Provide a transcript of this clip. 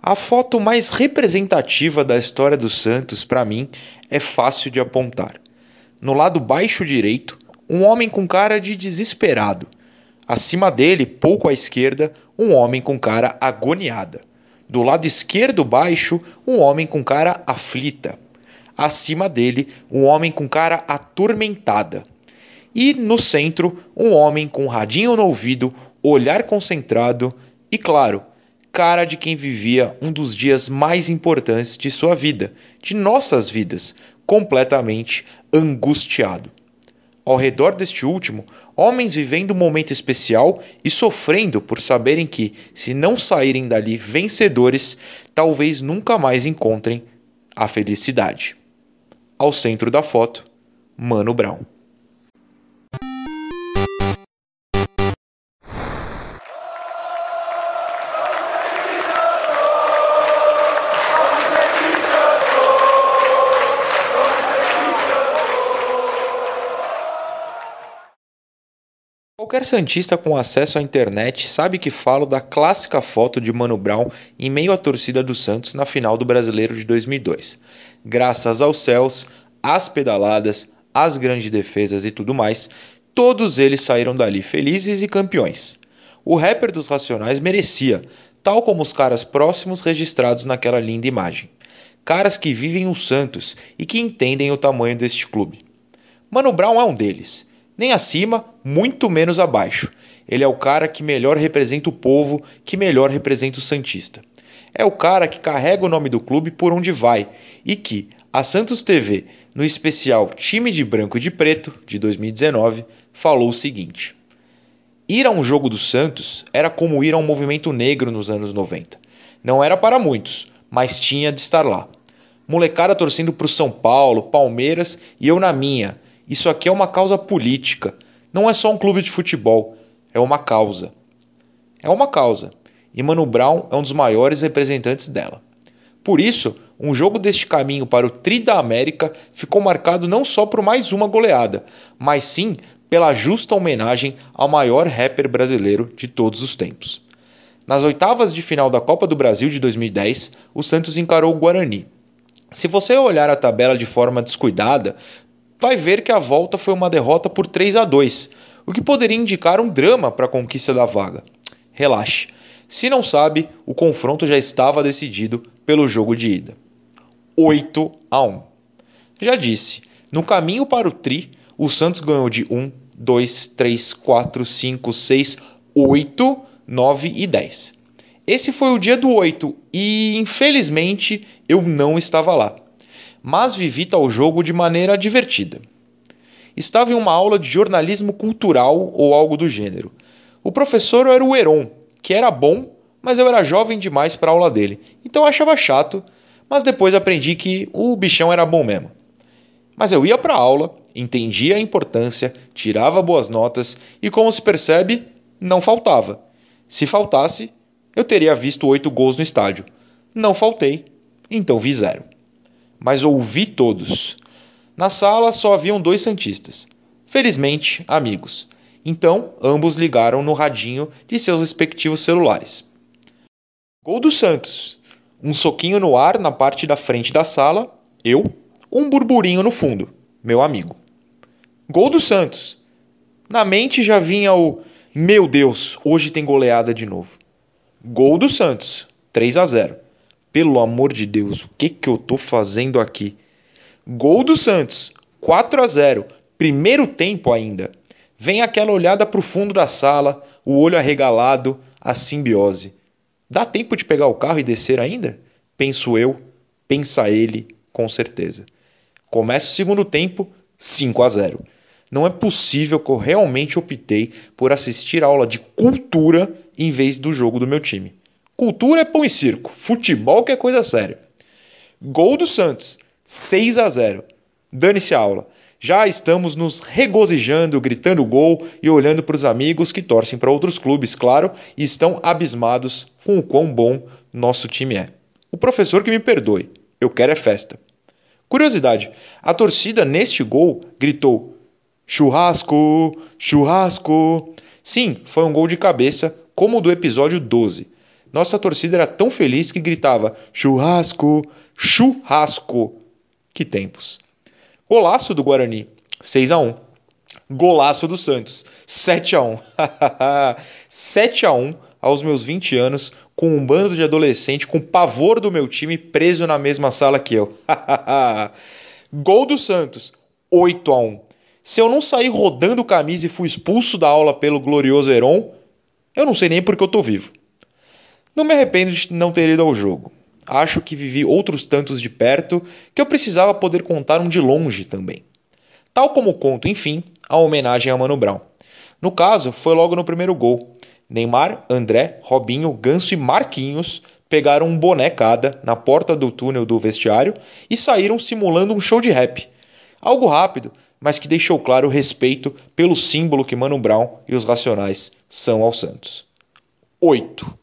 A foto mais representativa da história do Santos, para mim, é fácil de apontar. No lado baixo direito, um homem com cara de desesperado. Acima dele, pouco à esquerda, um homem com cara agoniada. Do lado esquerdo baixo, um homem com cara aflita. Acima dele, um homem com cara atormentada. E no centro, um homem com um radinho no ouvido, olhar concentrado e, claro, cara de quem vivia um dos dias mais importantes de sua vida, de nossas vidas, completamente angustiado. Ao redor deste último, homens vivendo um momento especial e sofrendo por saberem que, se não saírem dali vencedores, talvez nunca mais encontrem a felicidade. Ao centro da foto, Mano Brown. Qualquer Santista com acesso à internet sabe que falo da clássica foto de Mano Brown em meio à torcida do Santos na final do Brasileiro de 2002. Graças aos céus, às pedaladas, às grandes defesas e tudo mais, todos eles saíram dali felizes e campeões. O rapper dos Racionais merecia, tal como os caras próximos registrados naquela linda imagem. Caras que vivem o Santos e que entendem o tamanho deste clube. Mano Brown é um deles nem acima, muito menos abaixo. Ele é o cara que melhor representa o povo, que melhor representa o Santista. É o cara que carrega o nome do clube por onde vai e que, a Santos TV, no especial Time de Branco e de Preto, de 2019, falou o seguinte: Ir a um jogo do Santos era como ir a um movimento negro nos anos 90. Não era para muitos, mas tinha de estar lá. Molecada torcendo para o São Paulo, Palmeiras e eu na minha, isso aqui é uma causa política. Não é só um clube de futebol. É uma causa. É uma causa. E Mano Brown é um dos maiores representantes dela. Por isso, um jogo deste caminho para o Tri da América ficou marcado não só por mais uma goleada, mas sim pela justa homenagem ao maior rapper brasileiro de todos os tempos. Nas oitavas de final da Copa do Brasil de 2010, o Santos encarou o Guarani. Se você olhar a tabela de forma descuidada, vai ver que a volta foi uma derrota por 3 a 2, o que poderia indicar um drama para a conquista da vaga. Relaxe. Se não sabe, o confronto já estava decidido pelo jogo de ida. 8 a 1. Já disse, no caminho para o tri, o Santos ganhou de 1, 2, 3, 4, 5, 6, 8, 9 e 10. Esse foi o dia do 8 e, infelizmente, eu não estava lá mas vivi tal jogo de maneira divertida. Estava em uma aula de jornalismo cultural ou algo do gênero. O professor era o Heron, que era bom, mas eu era jovem demais para a aula dele, então eu achava chato, mas depois aprendi que o bichão era bom mesmo. Mas eu ia para a aula, entendia a importância, tirava boas notas e, como se percebe, não faltava. Se faltasse, eu teria visto oito gols no estádio. Não faltei, então vi zero mas ouvi todos. Na sala só haviam dois santistas. Felizmente, amigos. Então, ambos ligaram no radinho de seus respectivos celulares. Gol do Santos. Um soquinho no ar na parte da frente da sala, eu. Um burburinho no fundo, meu amigo. Gol do Santos. Na mente já vinha o meu Deus, hoje tem goleada de novo. Gol do Santos, 3 a 0. Pelo amor de Deus, o que, que eu tô fazendo aqui? Gol do Santos, 4 a 0, primeiro tempo ainda. Vem aquela olhada para o fundo da sala, o olho arregalado, a simbiose. Dá tempo de pegar o carro e descer ainda? Penso eu, pensa ele, com certeza. Começa o segundo tempo, 5 a 0. Não é possível que eu realmente optei por assistir aula de cultura em vez do jogo do meu time. Cultura é pão e circo. Futebol que é coisa séria. Gol do Santos. 6 a 0. Dane-se a aula. Já estamos nos regozijando, gritando gol e olhando para os amigos que torcem para outros clubes, claro, e estão abismados com o quão bom nosso time é. O professor que me perdoe, eu quero é festa. Curiosidade: a torcida neste gol gritou: churrasco, churrasco. Sim, foi um gol de cabeça, como o do episódio 12 nossa torcida era tão feliz que gritava: churrasco, churrasco. Que tempos. Golaço do Guarani, 6 a 1. Golaço do Santos, 7 a 1. 7 a 1 aos meus 20 anos, com um bando de adolescente com pavor do meu time preso na mesma sala que eu. Gol do Santos, 8 a 1. Se eu não sair rodando camisa e fui expulso da aula pelo glorioso Heron, eu não sei nem porque eu tô vivo. Não me arrependo de não ter ido ao jogo. Acho que vivi outros tantos de perto que eu precisava poder contar um de longe também. Tal como conto, enfim, a homenagem a Mano Brown. No caso, foi logo no primeiro gol. Neymar, André, Robinho, Ganso e Marquinhos pegaram um boné cada na porta do túnel do vestiário e saíram simulando um show de rap. Algo rápido, mas que deixou claro o respeito pelo símbolo que Mano Brown e os Racionais são ao Santos. 8.